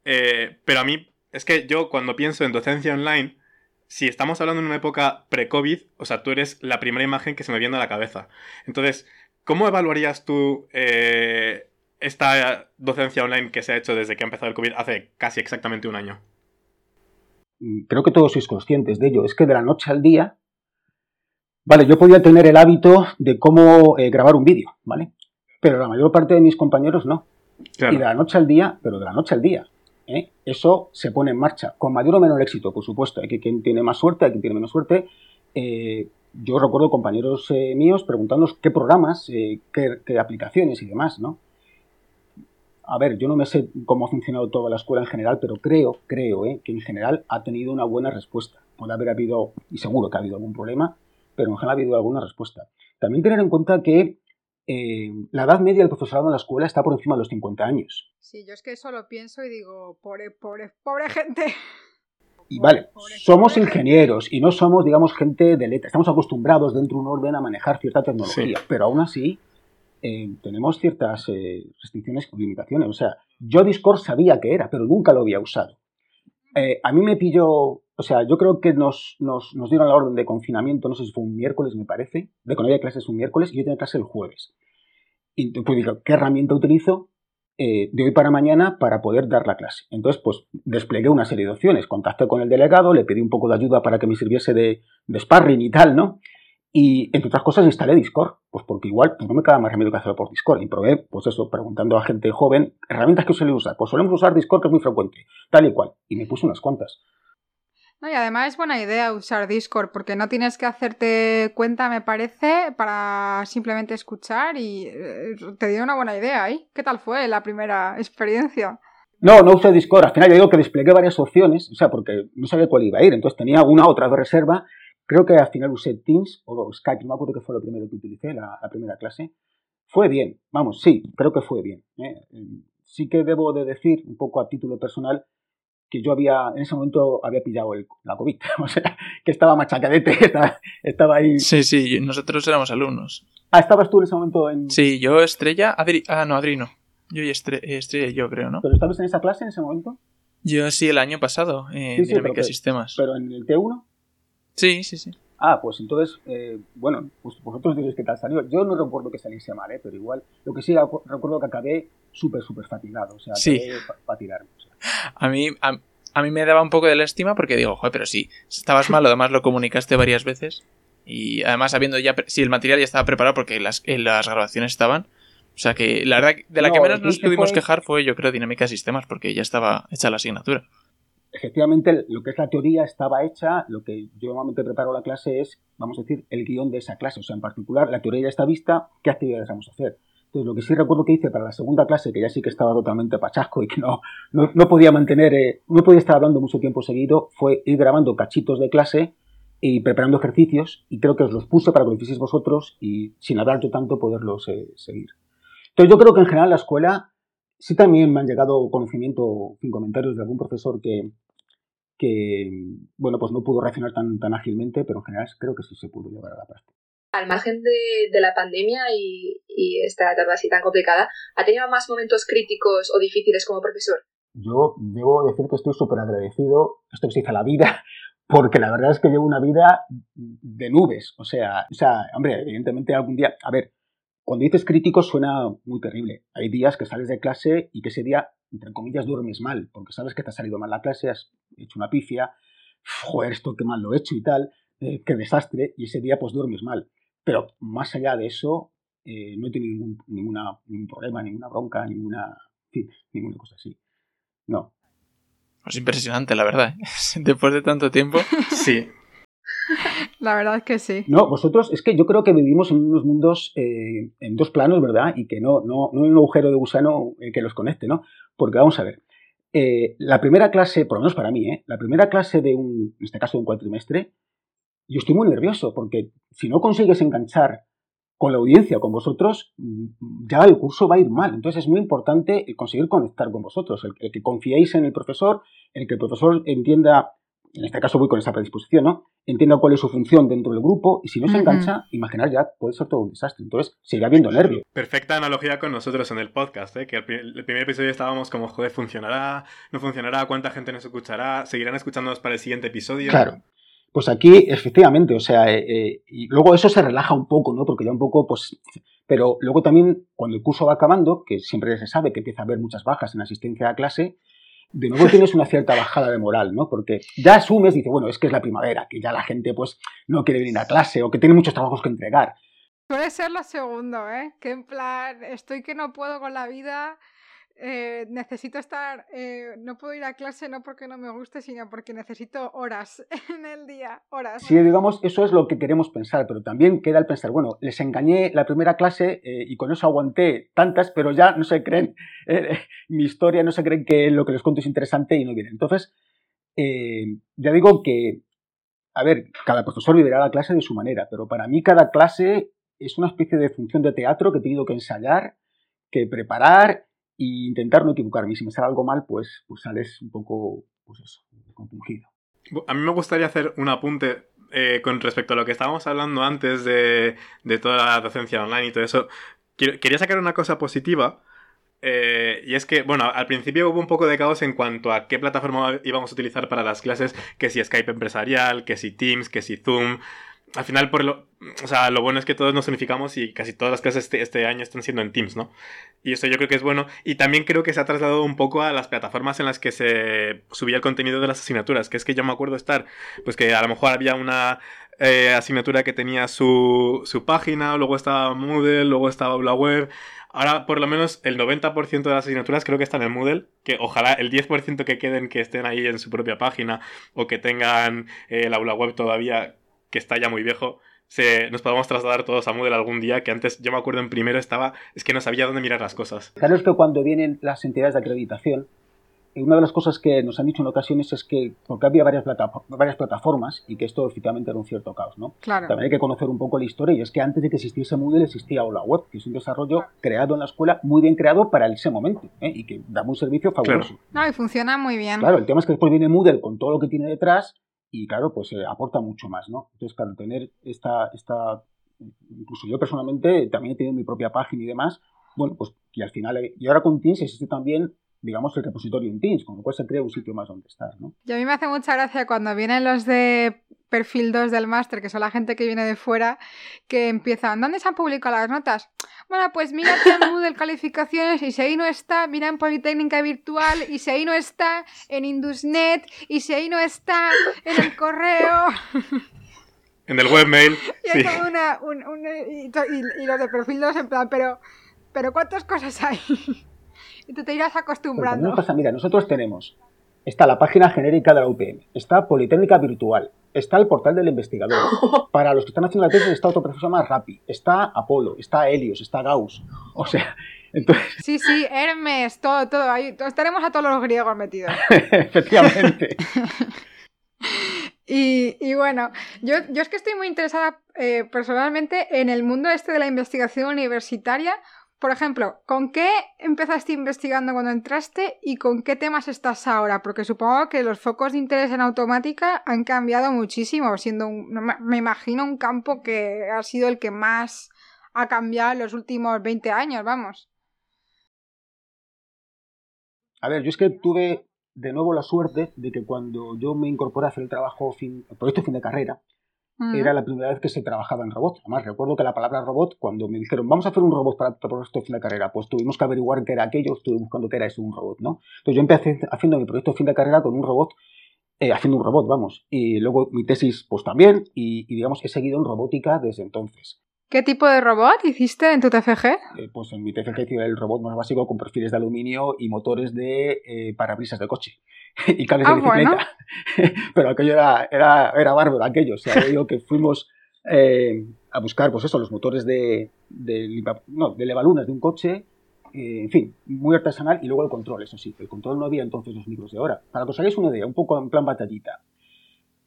Eh, pero a mí, es que yo cuando pienso en docencia online, si estamos hablando en una época pre-COVID, o sea, tú eres la primera imagen que se me viene a la cabeza. Entonces, ¿cómo evaluarías tú eh, esta docencia online que se ha hecho desde que ha empezado el COVID hace casi exactamente un año? Mm, creo que todos sois conscientes de ello. Es que de la noche al día, vale, yo podía tener el hábito de cómo eh, grabar un vídeo, ¿vale? Pero la mayor parte de mis compañeros no. Y de la noche al día, pero de la noche al día. ¿eh? Eso se pone en marcha, con mayor o menor éxito, por supuesto. Hay quien tiene más suerte, hay quien tiene menos suerte. Eh, yo recuerdo compañeros míos preguntándonos qué programas, qué, aplicaciones y demás, ¿no? a ver, yo no me sé cómo ha funcionado toda la escuela en general, pero creo, creo, ¿eh? que en general ha tenido una buena respuesta. Puede haber habido, y seguro que ha habido algún problema, pero en general ha habido alguna respuesta. También tener en cuenta que eh, la edad media del profesorado en la escuela está por encima de los 50 años. Sí, yo es que eso lo pienso y digo, pobre, pobre, pobre gente. Y vale, somos ingenieros y no somos, digamos, gente de letra. Estamos acostumbrados dentro de un orden a manejar cierta tecnología, pero aún así eh, tenemos ciertas eh, restricciones y limitaciones. O sea, yo Discord sabía que era, pero nunca lo había usado. Eh, a mí me pilló, o sea, yo creo que nos, nos, nos, dieron la orden de confinamiento, no sé si fue un miércoles, me parece, de no había clases un miércoles y yo tenía clase el jueves. Y pues digo, ¿qué herramienta utilizo? Eh, de hoy para mañana para poder dar la clase. Entonces, pues desplegué una serie de opciones. Contacté con el delegado, le pedí un poco de ayuda para que me sirviese de, de sparring y tal, ¿no? Y entre otras cosas instalé Discord, pues porque igual pues, no me queda más remedio que hacerlo por Discord. Y probé, pues eso, preguntando a gente joven, herramientas que suele usar. Pues solemos usar Discord, que es muy frecuente, tal y cual. Y me puse unas cuantas. No, y además es buena idea usar Discord, porque no tienes que hacerte cuenta, me parece, para simplemente escuchar y eh, te dio una buena idea ahí. ¿Qué tal fue la primera experiencia? No, no usé Discord. Al final ya digo que desplegué varias opciones, o sea, porque no sabía cuál iba a ir. Entonces tenía una otra de reserva. Creo que al final usé Teams o Skype, no me acuerdo que fue lo primero que utilicé, la, primera clase. Fue bien, vamos, sí, creo que fue bien. ¿eh? Sí que debo de decir, un poco a título personal, que yo había, en ese momento había pillado el, la COVID, o sea, que estaba machacadete, estaba, estaba, ahí. Sí, sí, nosotros éramos alumnos. Ah, ¿estabas tú en ese momento en...? Sí, yo, Estrella, Adri, ah, no, Adri no. Yo y Estrella, yo creo, ¿no? ¿Pero estabas en esa clase en ese momento? Yo sí, el año pasado, en Dinámica Sistemas. ¿Pero en el T1? Sí, sí, sí. Ah, pues entonces, eh, bueno, pues vosotros diréis qué tal salió. Yo no recuerdo que saliese mal, ¿eh? pero igual, lo que sí recuerdo que acabé súper, súper fatigado, o sea, sí. para tirarme. A mí, a, mí me daba un poco de lástima porque digo, joder, pero sí, estabas mal, además lo comunicaste varias veces y además sabiendo ya si el material ya estaba preparado porque las, las grabaciones estaban. O sea que la verdad, de la que menos nos pudimos quejar fue, yo creo, Dinámica Sistemas porque ya estaba hecha la asignatura efectivamente lo que es la teoría estaba hecha, lo que yo normalmente preparo la clase es, vamos a decir, el guion de esa clase, o sea, en particular la teoría está vista, ¿qué actividades vamos a hacer? Entonces, lo que sí recuerdo que hice para la segunda clase, que ya sí que estaba totalmente pachasco y que no, no, podía mantener, eh, no podía estar hablando mucho tiempo seguido, fue ir grabando cachitos de clase y preparando ejercicios, y creo que os los puse para que lo hicieseis vosotros y sin hablar yo tanto poderlos eh, seguir. Entonces, yo creo que en general la escuela sí también me han llegado conocimiento, sin comentarios de algún profesor que, que, bueno, pues no pudo reaccionar tan, tan ágilmente, pero en general creo que sí se pudo llevar a la práctica. Al margen de, de la pandemia y, y, esta etapa así tan complicada, ¿ha tenido más momentos críticos o difíciles como profesor? Yo debo decir que estoy súper agradecido, esto que se dice la vida, porque la verdad es que llevo una vida de nubes. O sea, o sea, hombre, evidentemente algún día, a ver, cuando dices crítico suena muy terrible. Hay días que sales de clase y que ese día, entre comillas, duermes mal, porque sabes que te ha salido mal la clase, has hecho una pifia, joder, esto qué mal lo he hecho y tal, eh, qué desastre, y ese día pues duermes mal. Pero más allá de eso, eh, no he tenido ningún, ninguna, ningún problema, ninguna bronca, ninguna, ninguna cosa así. No. Es impresionante, la verdad. ¿eh? Después de tanto tiempo. Sí. La verdad es que sí. No, vosotros, es que yo creo que vivimos en unos mundos eh, en dos planos, ¿verdad? Y que no, no, no hay un agujero de gusano eh, que los conecte, ¿no? Porque vamos a ver, eh, la primera clase, por lo menos para mí, ¿eh? La primera clase de un, en este caso de un cuatrimestre, yo estoy muy nervioso porque si no consigues enganchar con la audiencia, con vosotros, mm, ya el curso va a ir mal. Entonces es muy importante conseguir conectar con vosotros, el que confiéis en el profesor, el que el profesor entienda en este caso voy con esa predisposición, ¿no? Entiendo cuál es su función dentro del grupo y si no se engancha, imaginar ya puede ser todo un desastre. Entonces, sigue habiendo nervio. Perfecta analogía con nosotros en el podcast, ¿eh? que el, primer episodio estábamos como, joder, ¿funcionará? ¿No funcionará? ¿Cuánta gente nos escuchará? ¿Seguirán escuchándonos para el siguiente episodio? Claro. Pues aquí, efectivamente, o sea, eh, eh, y luego eso se relaja un poco, ¿no? Porque ya un poco, pues, pero luego también, cuando el curso va acabando, que siempre se sabe que empieza a haber muchas bajas en asistencia a clase, de nuevo tienes una cierta bajada de moral, ¿no? Porque ya asumes, dice, bueno, es que es la primavera, que ya la gente pues no quiere venir a clase o que tiene muchos trabajos que entregar. Suele ser lo segundo, ¿eh? Que en plan, estoy que no puedo con la vida, eh, necesito estar, eh, no puedo ir a clase no porque no me guste, sino porque necesito horas en el día, horas. Sí, digamos, eso es lo que queremos pensar, pero también queda el pensar, bueno, les engañé la primera clase eh, y con eso aguanté tantas, pero ya no se creen mi historia, no se creen que lo que les cuento es interesante y no vienen. Entonces, ya digo que, a ver, cada profesor vivirá la clase de su manera, pero para mí cada clase es una especie de función de teatro que he tenido que ensayar, que preparar y intentar no equivocarme. Y si me sale algo mal, pues, pues sales un poco, pues compungido. A mí me gustaría hacer un apunte eh, con respecto a lo que estábamos hablando antes de, de toda la docencia online y todo eso. quería sacar una cosa positiva. Eh, y es que, bueno, al principio hubo un poco de caos en cuanto a qué plataforma íbamos a utilizar para las clases, que si Skype empresarial, que si Teams, que si Zoom al final, por lo, o sea, lo bueno es que todos nos unificamos y casi todas las clases este, este, año están siendo en Teams, ¿no? Y eso yo creo que es bueno. Y también creo que se ha trasladado un poco a las plataformas en las que se subía el contenido de las asignaturas, que es que yo me acuerdo estar, pues que a lo mejor había una eh, asignatura que tenía su, su página, luego estaba Moodle, luego estaba la web. Ahora, por lo menos, el 90% de las asignaturas creo que están en Moodle, que ojalá el 10% que queden que estén ahí en su propia página o que tengan eh, el aula web todavía que está ya muy viejo, se, nos podamos trasladar todos a Moodle algún día, que antes yo me acuerdo en primero estaba, es que no sabía dónde mirar las cosas. Claro, es que cuando vienen las entidades de acreditación, eh, una de las cosas que nos han dicho en ocasiones es que, porque había varias, varias plataformas y que esto efectivamente era un cierto caos, ¿no? Claro. También hay que conocer un poco la historia y es que antes de que existiese Moodle existía Hola Web, que es un desarrollo creado en la escuela, muy bien creado para ese momento ¿eh? y que da un servicio fabuloso. No, y funciona muy bien. Claro, el tema es que después viene Moodle con todo lo que tiene detrás y claro, pues eh, aporta mucho más, ¿no? Entonces, claro, tener esta, esta, incluso yo personalmente también he tenido mi propia página y demás, bueno, pues y al final, eh, y ahora con Teams existe también digamos, el repositorio en Teams, con lo cual se crea un sitio más donde estar, ¿no? Y a mí me hace mucha gracia cuando vienen los de perfil 2 del máster, que son la gente que viene de fuera, que empiezan, ¿dónde se han publicado las notas? Bueno, pues mira en Moodle calificaciones y si ahí no está, mira en Politécnica Virtual y si ahí no está, en Indusnet y si ahí no está, en el correo. En el webmail. Y, sí. una, y, los de perfil 2 en plan, pero, pero ¿cuántas cosas hay? Y tú te irás acostumbrando. no pasa, mira, nosotros tenemos, está la página genérica de la UPM, está Politécnica Virtual, está el portal del investigador. Para los que están haciendo la tesis está otro proceso más rápido, está Apolo, está Helios, está Gauss. O sea, entonces... Sí, sí, Hermes, todo, todo. Ahí, estaremos a todos los griegos metidos. Efectivamente. Y, y, bueno, yo, yo es que estoy muy interesada eh, personalmente en el mundo este de la investigación universitaria por ejemplo, ¿con qué empezaste investigando cuando entraste y con qué temas estás ahora? Porque supongo que los focos de interés en automática han cambiado muchísimo, siendo, me imagino, un campo que ha sido el que más ha cambiado en los últimos 20 años, vamos. A ver, yo es que tuve de nuevo la suerte de que cuando yo me incorporé a hacer el trabajo, fin, el proyecto fin de carrera, era la primera vez que se trabajaba en robot. Además, recuerdo que la palabra robot, cuando me dijeron, vamos a hacer un robot para, para proyecto de fin de carrera, pues tuvimos que averiguar qué era aquello, estuve buscando qué era eso, un robot, ¿no? Entonces yo empecé haciendo mi proyecto de fin de carrera con un robot, eh, haciendo un robot, vamos. Y luego mi tesis, pues también, y, digamos, he seguido en robótica desde entonces. ¿Qué tipo de robot hiciste en tu TFG? Eh, pues en mi TFG hice el robot más básico con perfiles de aluminio y motores de eh, parabrisas de coche. y cables de ah, bicicleta. Pero aquello era, era, era bárbaro, aquello. O sea, digo que fuimos eh, a buscar, pues eso, los motores de, de, no, de levalunas de un coche, eh, en fin, muy artesanal, y luego el control, eso sí, el control no había entonces los micros de hora. Para que os hagáis una idea, un poco en plan batallita.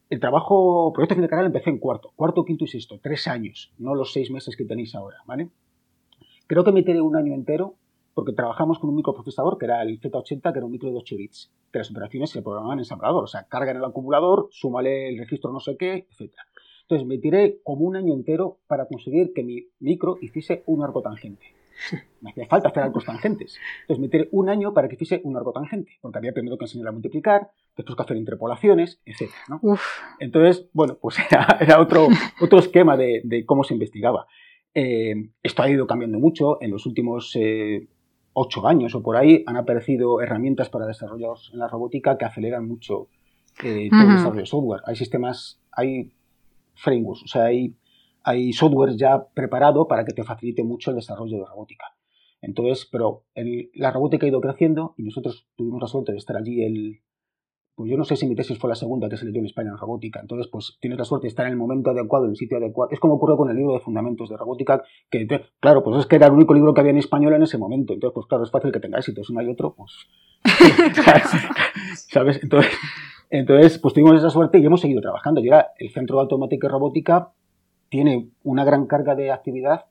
El trabajo, proyecto fin de canal empecé en cuarto, cuarto, quinto y sexto, tres años, no los seis meses que tenéis ahora, ¿vale? Creo que me tiré un año entero porque trabajamos con un microprocesador que era el Z80, que era un micro de 8 bits, que las operaciones se programaban en ensamblador, o sea, carga en el acumulador, súmale el registro no sé qué, etc. Entonces me tiré como un año entero para conseguir que mi micro hiciese un arco tangente. Me hacía falta hacer arcos tangentes. Entonces me tiré un año para que hiciese un arco tangente, porque había primero que enseñar a multiplicar, después que hacer interpolaciones, etc. Entonces, bueno, pues era, otro, otro esquema de, cómo se investigaba. Eh, esto ha ido cambiando mucho. En los últimos eh, ocho años o por ahí han aparecido herramientas para desarrollar en la robótica que aceleran mucho eh, todo el desarrollo de software. Hay sistemas, hay frameworks, o sea, hay, hay software ya preparado para que te facilite mucho el desarrollo de robótica. Entonces, pero la robótica ha ido creciendo y nosotros tuvimos la suerte de estar allí el, pues yo no sé si mi tesis fue la segunda que se leyó en España en robótica. Entonces, pues tienes la suerte de estar en el momento adecuado, en el sitio adecuado. Es como ocurrió con el libro de fundamentos de robótica, que claro, pues es que era el único libro que había en español en ese momento. Entonces, pues claro, es fácil que tengáis éxito. Si no hay otro, pues... ¿Sabes? Entonces, entonces, pues tuvimos esa suerte y hemos seguido trabajando. Y ahora el Centro de Automática y Robótica tiene una gran carga de actividad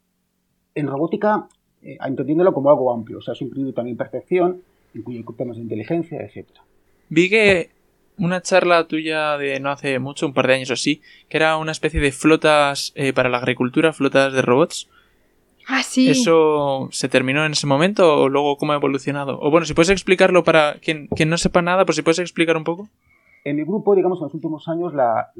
en robótica, eh, entendiéndolo como algo amplio. O sea, es incluido también percepción, incluye temas de inteligencia, etcétera. Vi que una charla tuya de no hace mucho, un par de años o así, que era una especie de flotas eh, para la agricultura, flotas de robots. Ah, sí. ¿Eso se terminó en ese momento o luego cómo ha evolucionado? O bueno, si puedes explicarlo para quien, quien no sepa nada, pues si puedes explicar un poco. En mi grupo, digamos, en los últimos años, la,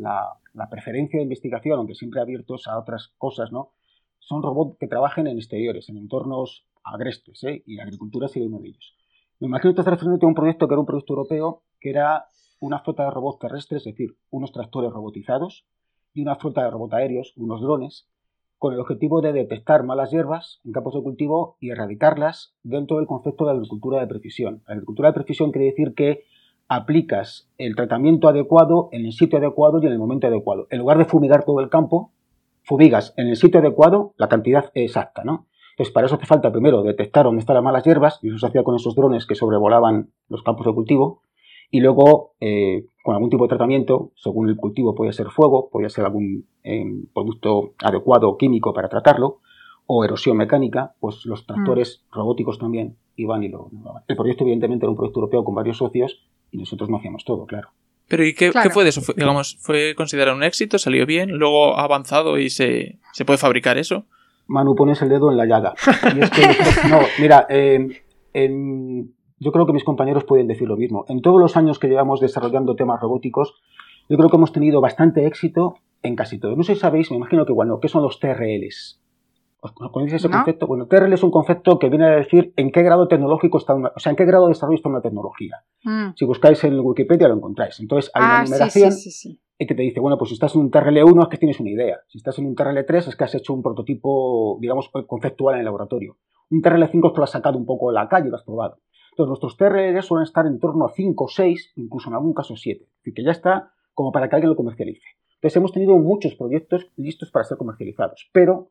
preferencia de investigación, aunque siempre abiertos a otras cosas, ¿no? Son robots que trabajen en exteriores, en entornos agrestes, ¿eh? Y la agricultura sería uno de ellos. Me imagino que estás refiriendo a un proyecto que era un proyecto europeo, que era una flota de robots terrestres, es decir, unos tractores robotizados, y una flota de robots aéreos, unos drones, con el objetivo de detectar malas hierbas en campos de cultivo y erradicarlas dentro del concepto de agricultura de precisión. La agricultura de precisión quiere decir que aplicas el tratamiento adecuado en el sitio adecuado y en el momento adecuado. En lugar de fumigar todo el campo, fumigas en el sitio adecuado la cantidad exacta, ¿no? Entonces, para eso hace falta primero detectar dónde están las malas hierbas, y eso se hacía con esos drones que sobrevolaban los campos de cultivo, y luego eh, con algún tipo de tratamiento, según el cultivo, puede ser fuego, puede ser algún eh, producto adecuado químico para tratarlo, o erosión mecánica, pues los tractores mm. robóticos también iban y lo, El proyecto, evidentemente, era un proyecto europeo con varios socios y nosotros no hacíamos todo, claro. Pero ¿y qué, fue de eso? digamos, ¿fue considerado un éxito? ¿Salió bien? ¿Luego ha avanzado y se, se puede fabricar eso? Manu, pones el dedo en la llaga. no, mira, yo creo que mis compañeros pueden decir lo mismo. En todos los años que llevamos desarrollando temas robóticos, yo creo que hemos tenido bastante éxito en casi todo. No sé si sabéis, me imagino que bueno, ¿qué son los TRLs? ¿Conocéis ese concepto? Bueno, TRL es un concepto que viene a decir en qué grado tecnológico está una, o sea, en qué grado de desarrollo está una tecnología. Mm. Si buscáis en Wikipedia lo encontráis. Entonces hay una ah, numeración y que te dice, bueno, pues si estás en un TRL1 es que tienes una idea. Si estás en un TRL3 es que has hecho un prototipo, digamos, conceptual en el laboratorio. Un TRL5 es que lo has sacado un poco de la calle y lo has probado. Entonces nuestros TRL suelen estar en torno a 5 o 6, incluso en algún caso 7. Es decir, que ya está como para que alguien lo comercialice. Entonces hemos tenido muchos proyectos listos para ser comercializados, pero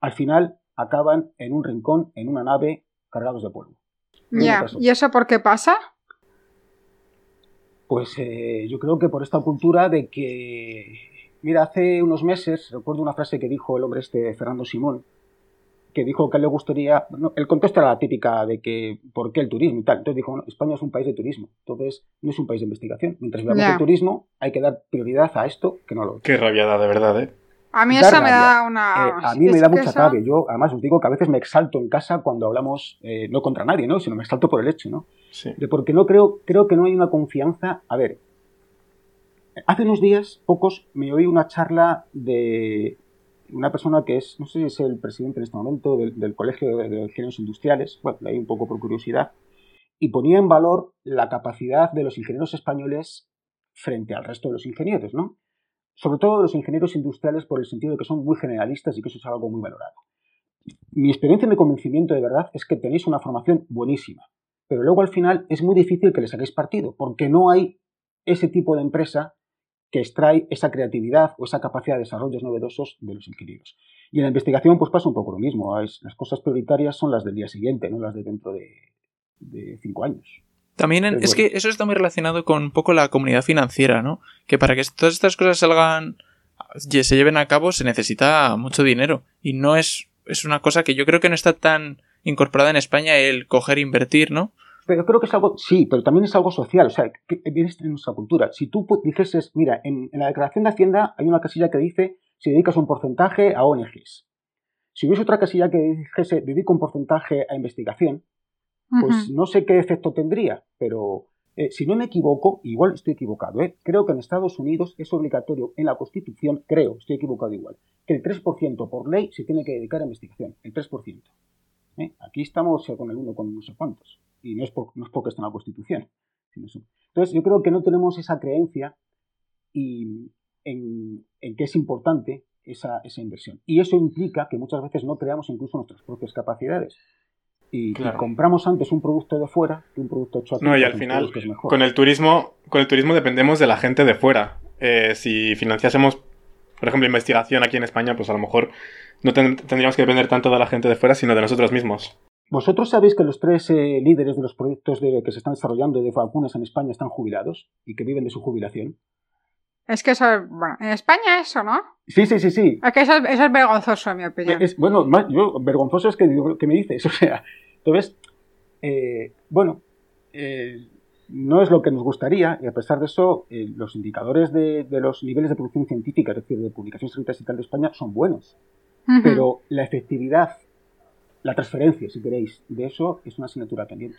al final acaban en un rincón, en una nave, cargados de polvo. Ya, ¿y eso por qué pasa? Pues eh, yo creo que por esta cultura de que, mira, hace unos meses, recuerdo una frase que dijo el hombre este, Fernando Simón, que dijo que le gustaría, el contexto era la típica de que, ¿por qué el turismo y tal? Entonces dijo, España es un país de turismo, entonces no es un país de investigación. Mientras veamos el turismo, hay que dar prioridad a esto que no lo Qué rabiada, de verdad, ¿eh? A mí esa me da una... Eh, a mí me da mucha rabia. Yo, además, os digo que a veces me exalto en casa cuando hablamos, eh, no contra nadie, ¿no? Sino me exalto por el hecho, ¿no? Sí. De porque no creo, creo que no hay una confianza... A ver, hace unos días, pocos, me oí una charla de una persona que es, no sé si es el presidente en este momento del, Colegio de, de, Ingenieros Industriales, bueno, ahí un poco por curiosidad, y ponía en valor la capacidad de los ingenieros españoles frente al resto de los ingenieros, ¿no? Sobre todo los ingenieros industriales por el sentido de que son muy generalistas y que eso es algo muy valorado. Mi experiencia y mi convencimiento de verdad es que tenéis una formación buenísima, pero luego al final es muy difícil que les saquéis partido, porque no hay ese tipo de empresa que extrae esa creatividad o esa capacidad de desarrollos novedosos de los ingenieros. Y en la investigación pues pasa un poco lo mismo. Las cosas prioritarias son las del día siguiente, no las de dentro de, de cinco años. También es que eso está muy relacionado con un poco la comunidad financiera, ¿no? Que para que todas estas cosas salgan, se lleven a cabo, se necesita mucho dinero. Y no es, es una cosa que yo creo que no está tan incorporada en España el coger e invertir, ¿no? Pero creo que es algo, sí, pero también es algo social, o sea, que viene en nuestra cultura. Si tú dijeses, mira, en, en la declaración de Hacienda hay una casilla que dice si dedicas un porcentaje a ONGs. Si hubiese otra casilla que dijese dedica un porcentaje a investigación, pues no sé qué efecto tendría, pero eh, si no me equivoco, igual estoy equivocado, ¿eh? creo que en Estados Unidos es obligatorio en la Constitución, creo, estoy equivocado igual, que el 3% por ley se tiene que dedicar a investigación, el 3%. ¿eh? Aquí estamos con el 1 con no sé cuántos, y no es, no es porque está en la Constitución. Entonces yo creo que no tenemos esa creencia y en, que es importante esa, esa inversión. Y eso implica que muchas veces no creamos incluso nuestras propias capacidades y, compramos antes un producto de fuera que un producto hecho aquí. No, y al final, con el turismo, con el turismo dependemos de la gente de fuera. Eh, si financiásemos, por ejemplo, investigación aquí en España, pues a lo mejor no tendríamos que depender tanto de la gente de fuera, sino de nosotros mismos. ¿Vosotros sabéis que los tres eh, líderes de los proyectos de, que se están desarrollando de vacunas en España están jubilados y que viven de su jubilación? Es que eso, bueno, en España eso, ¿no? Sí, sí, sí, sí. Es que eso, es vergonzoso, en mi opinión. bueno, yo, vergonzoso es que, que me dices, o sea, entonces, eh, bueno, eh, no es lo que nos gustaría y a pesar de eso eh, los indicadores de, los niveles de producción científica, es decir, de publicaciones científicas y tal de España son buenos. Pero la efectividad, la transferencia, si queréis, de eso es una asignatura pendiente.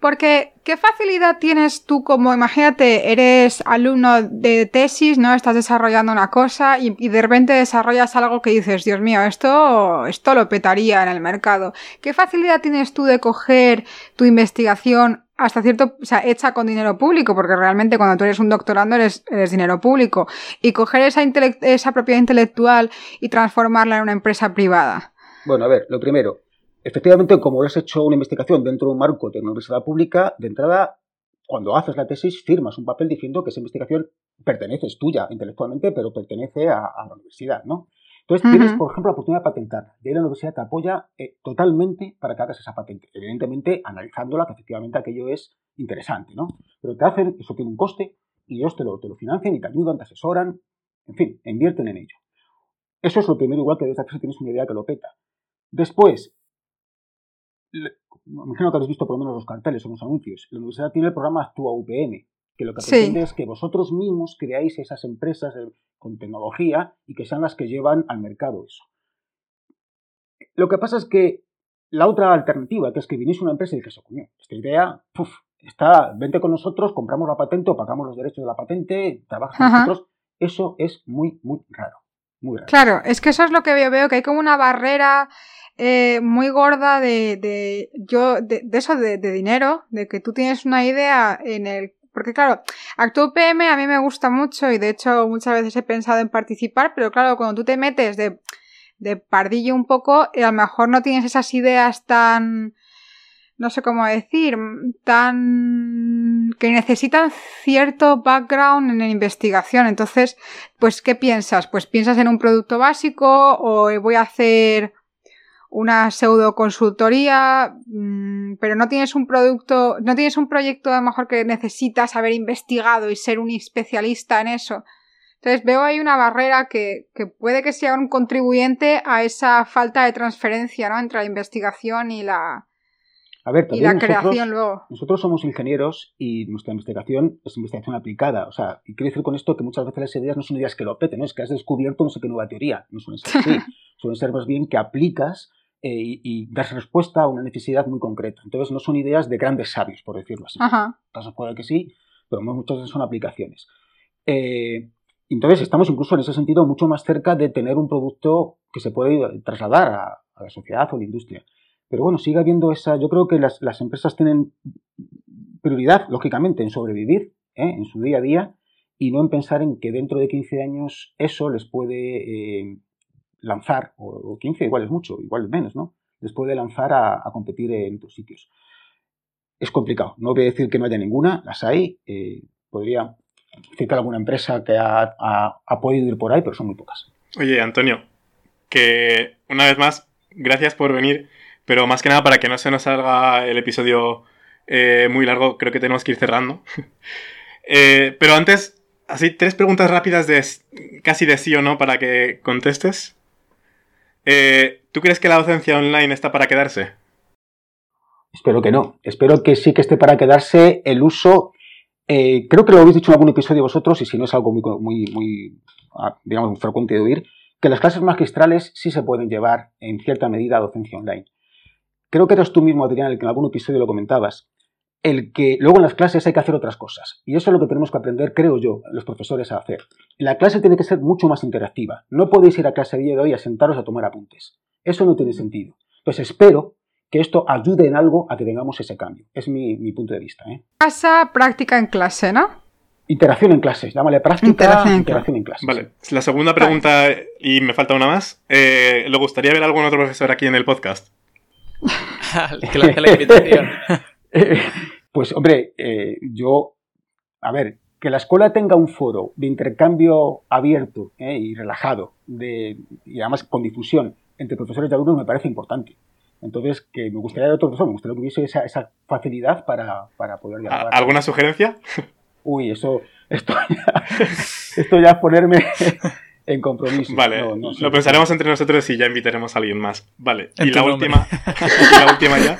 Porque, ¿qué facilidad tienes tú como, imagínate, eres alumno de tesis, ¿no? Estás desarrollando una cosa y, de repente desarrollas algo que dices, Dios mío, esto, esto lo petaría en el mercado. ¿Qué facilidad tienes tú de coger tu investigación hasta cierto, o sea, hecha con dinero público, porque realmente cuando tú eres un doctorando eres, eres dinero público, y coger esa, esa propiedad intelectual y transformarla en una empresa privada? Bueno, a ver, lo primero, Efectivamente, como has hecho una investigación dentro de un marco de una universidad pública, de entrada, cuando haces la tesis, firmas un papel diciendo que esa investigación pertenece, es tuya intelectualmente, pero pertenece a, la universidad, ¿no? Entonces, tienes, por ejemplo, la oportunidad de patentarla. De ahí la universidad te apoya eh, totalmente para que hagas esa patente. Evidentemente, analizándola, que efectivamente aquello es interesante, ¿no? Pero te hacen, eso tiene un coste, y ellos te lo, te lo financian y te ayudan, te asesoran, en fin, invierten en ello. Eso es lo primero, igual que desde aquí tienes una idea que lo peta. Después, imagino que habéis visto por lo menos los carteles o los anuncios. La universidad tiene el programa Actúa UPM, que lo que pretende es que vosotros mismos creáis esas empresas con tecnología y que sean las que llevan al mercado eso. Lo que pasa es que la otra alternativa, que es que viniese una empresa y que se coño, esta idea, puf, está, vente con nosotros, compramos la patente o pagamos los derechos de la patente, trabajas con nosotros, eso es muy, muy raro. Muy raro. Claro, es que eso es lo que yo veo, que hay como una barrera eh, muy gorda de, de yo, de, eso de, dinero, de que tú tienes una idea en el porque claro, Actúo PM a mí me gusta mucho y de hecho muchas veces he pensado en participar, pero claro, cuando tú te metes de, de pardillo un poco, y a lo mejor no tienes esas ideas tan, no sé cómo decir, tan que necesitan cierto background en investigación. Entonces, pues, ¿qué piensas? Pues piensas en un producto básico o voy a hacer una pseudo consultoría, mm, pero no tienes un producto, no tienes un proyecto a lo mejor que necesitas haber investigado y ser un especialista en eso. Entonces veo ahí una barrera que, que puede que sea un contribuyente a esa falta de transferencia ¿no? entre la investigación y la, a ver, y la creación luego. Nosotros somos ingenieros y nuestra investigación es investigación aplicada. O sea, y quiero decir con esto que muchas veces las ideas no son ideas que lo peten, ¿no? es que has descubierto no sé qué nueva teoría. No suelen ser así. suelen ser más bien que aplicas eh, y, das respuesta a una necesidad muy concreta. Entonces no son ideas de grandes sabios, por decirlo así. Caso puede que sí, pero muchas veces son aplicaciones. Eh, entonces estamos incluso en ese sentido mucho más cerca de tener un producto que se puede trasladar a, la sociedad o a la industria. Pero bueno, sigue habiendo esa. Yo creo que las, empresas tienen prioridad, lógicamente, en sobrevivir ¿eh? en su día a día y no en pensar en que dentro de 15 años eso les puede lanzar, o, 15 igual es mucho, igual es menos, ¿no? Después de lanzar a, competir en otros sitios. Es complicado, no voy a decir que no haya ninguna, las hay, eh, podría citar alguna empresa que ha, podido ir por ahí, pero son muy pocas. Oye, Antonio, que una vez más, gracias por venir, pero más que nada para que no se nos salga el episodio eh, muy largo, creo que tenemos que ir cerrando. Eh, pero antes, así, tres preguntas rápidas de casi de sí o no para que contestes. Eh, ¿Tú crees que la docencia online está para quedarse? Espero que no. Espero que sí que esté para quedarse el uso. Eh, creo que lo habéis dicho en algún episodio vosotros, y si no es algo muy, muy, muy ah, digamos, frecuente de oír, que las clases magistrales sí se pueden llevar en cierta medida a docencia online. Creo que eras tú mismo, Adrián, el que en algún episodio lo comentabas el que luego en las clases hay que hacer otras cosas. Y eso es lo que tenemos que aprender, creo yo, los profesores a hacer. La clase tiene que ser mucho más interactiva. No podéis ir a clase de hoy a sentaros a tomar apuntes. Eso no tiene sentido. Entonces espero que esto ayude en algo a que tengamos ese cambio. Es mi, punto de vista. ¿eh? Pasa práctica en clase, ¿no? Interacción en clases, llámale práctica, interacción, en clases. Vale, la segunda pregunta, y me falta una más. Eh, ¿Le gustaría ver a algún otro profesor aquí en el podcast? que la invitación. pues hombre, eh, yo, a ver, que la escuela tenga un foro de intercambio abierto eh, y relajado, de, y además con difusión entre profesores y alumnos me parece importante. Entonces, que me gustaría de otro profesor, me gustaría que hubiese esa, facilidad para, poder dialogar. ¿Alguna sugerencia? Uy, eso, esto ya, esto ya es ponerme en compromiso. Vale, lo pensaremos entre nosotros y ya invitaremos a alguien más. Vale, y la última, y la última ya.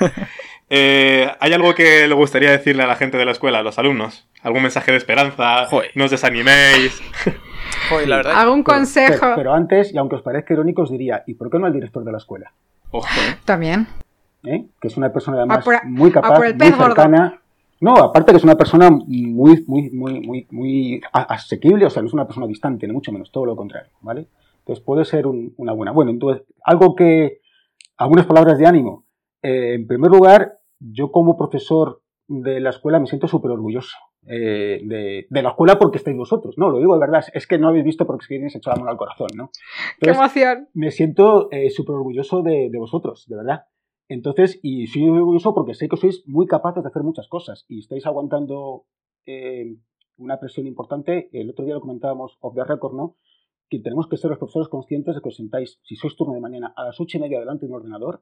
Eh, ¿Hay algo que le gustaría decirle a la gente de la escuela, a los alumnos? ¿Algún mensaje de esperanza? Joder. No os desaniméis. Joder, la verdad. ¿Algún Pero- consejo? Pero, pero antes, y aunque os parezca irónico, os diría, ¿y por qué no al director de la escuela? Ojo. También. ¿Eh? Que es una persona además por- muy a capaz, por el muy pez gordo. cercana. No, aparte que es una persona muy, muy, muy, muy, muy asequible, o sea, no es una persona distante, ni mucho menos, todo lo contrario, ¿vale? Entonces puede ser un- una buena. Bueno, entonces, algo que, algunas palabras de ánimo. Eh, en primer lugar, yo como profesor de la escuela me siento súper orgulloso eh, de, de la escuela porque estáis vosotros, ¿no? Lo digo de verdad, es que no habéis visto porque tienes hecho la mano al corazón, ¿no? ¡Qué emoción! me siento eh, súper orgulloso de, de vosotros, de verdad. Entonces, y soy muy orgulloso porque sé que sois muy capaces de hacer muchas cosas y estáis aguantando eh, una presión importante. El otro día lo comentábamos off the record, ¿no? Que tenemos que ser los profesores conscientes de que os sentáis, si sois turno de mañana, a las ocho y media delante de un ordenador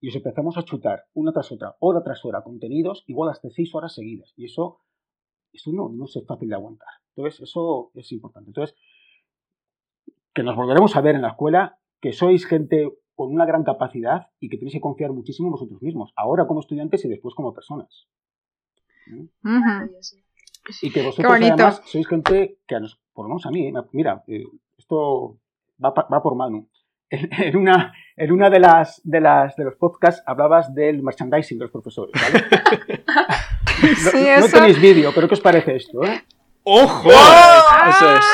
y os empezamos a chutar una tras otra, hora tras hora, contenidos, igual hasta seis horas seguidas. Y eso, eso no, no es fácil de aguantar. Entonces, eso es importante. Entonces, que nos volveremos a ver en la escuela, que sois gente con una gran capacidad y que tenéis que confiar muchísimo en vosotros mismos, ahora como estudiantes y después como personas. ¿Mm? Ujú. Maravilloso. Y que vosotros además sois gente que, a nos, por lo menos a mí, eh, mira, eh, esto va, pa- va por Manu. En, en una, en una de las de las de los podcasts hablabas del merchandising de los profesores, ¿vale? No, Sí, no eso. tenéis vídeo, pero ¿qué os parece esto? eh? ¡Ojo! Eso es.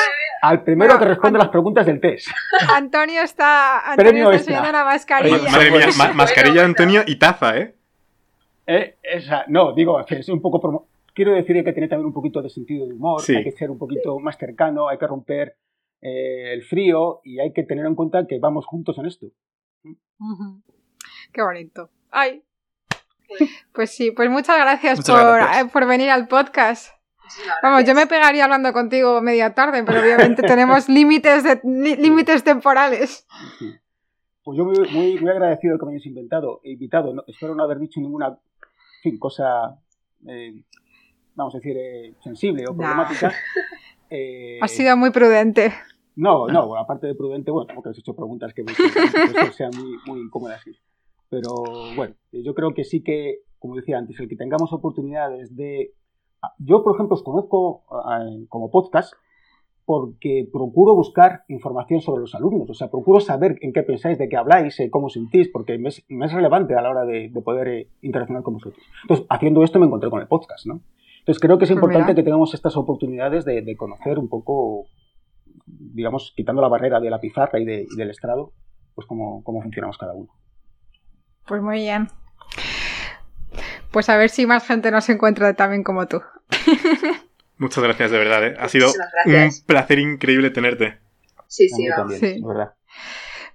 Al primero Bueno, que responde las preguntas del test. Antonio está, Antonio está enseñando la mascarilla. Oye, Madre mía, ma- mascarilla Antonio y taza, ¿eh? Eh, esa- no, digo, es un poco. promo- Quiero decir que tiene también un poquito de sentido de humor, Sí. hay que ser un poquito más cercano, hay que romper eh, el frío y hay que tener en cuenta que vamos juntos en esto. Qué bonito. Ay. Pues sí, pues muchas gracias, Muchas por, gracias. eh, por venir al podcast. Vamos, yo me pegaría hablando contigo media tarde, pero obviamente tenemos límites de li- límites temporales. Sí. Pues yo muy, muy, muy agradecido de que me hayáis inventado, e invitado. No- espero no haber dicho ninguna en fin, cosa, eh, vamos a decir, eh, sensible o Nah. problemática. Eh, Has sido muy prudente. No, no, bueno, aparte de prudente, bueno, tampoco has hecho preguntas que, sean muy, muy incómodas. sí. Pero bueno, yo creo que sí que, como decía antes, el que tengamos oportunidades de... Yo, por ejemplo, os conozco eh, como podcast porque procuro buscar información sobre los alumnos, o sea, procuro saber en qué pensáis, de qué habláis, eh, cómo sentís, porque me es, me es relevante a la hora de, de poder eh, interaccionar con vosotros. Entonces, haciendo esto me encontré con el podcast, ¿no? Entonces, creo que es Pues importante que tengamos estas oportunidades de, de conocer un poco digamos, quitando la barrera de la pizarra y, de- y del estrado, pues cómo, cómo funcionamos cada uno. Pues muy bien. Pues a ver si más gente nos encuentra también como tú. Muchas gracias, de verdad, ¿eh? Ha sido un placer increíble tenerte. Sí, A sí, también, Sí. verdad.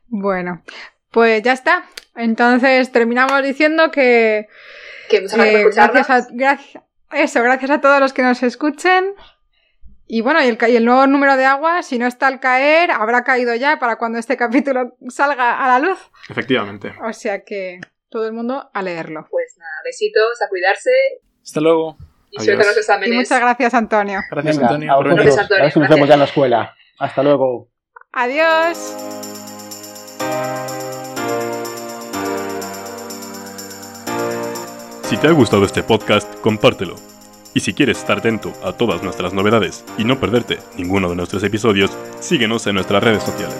Bueno, pues ya está. Entonces terminamos diciendo que Que muchas Eh, gracias a, gracias, eso, gracias a todos los que nos escuchen. Y bueno, y el, ca- y el nuevo número de agua, si no está al caer, habrá caído ya para cuando este capítulo salga a la luz. Efectivamente. O sea que todo el mundo a leerlo. Pues nada, besitos, a cuidarse Hasta luego. y Adiós. suerte a los Y exámenes. muchas gracias, Antonio. Gracias, Venga, Antonio, a. Gracias, Antonio, nos vemos ya en la escuela. Hasta luego. Adiós. Si te ha gustado este podcast, compártelo. Y si quieres estar atento a todas nuestras novedades y no perderte ninguno de nuestros episodios, síguenos en nuestras redes sociales.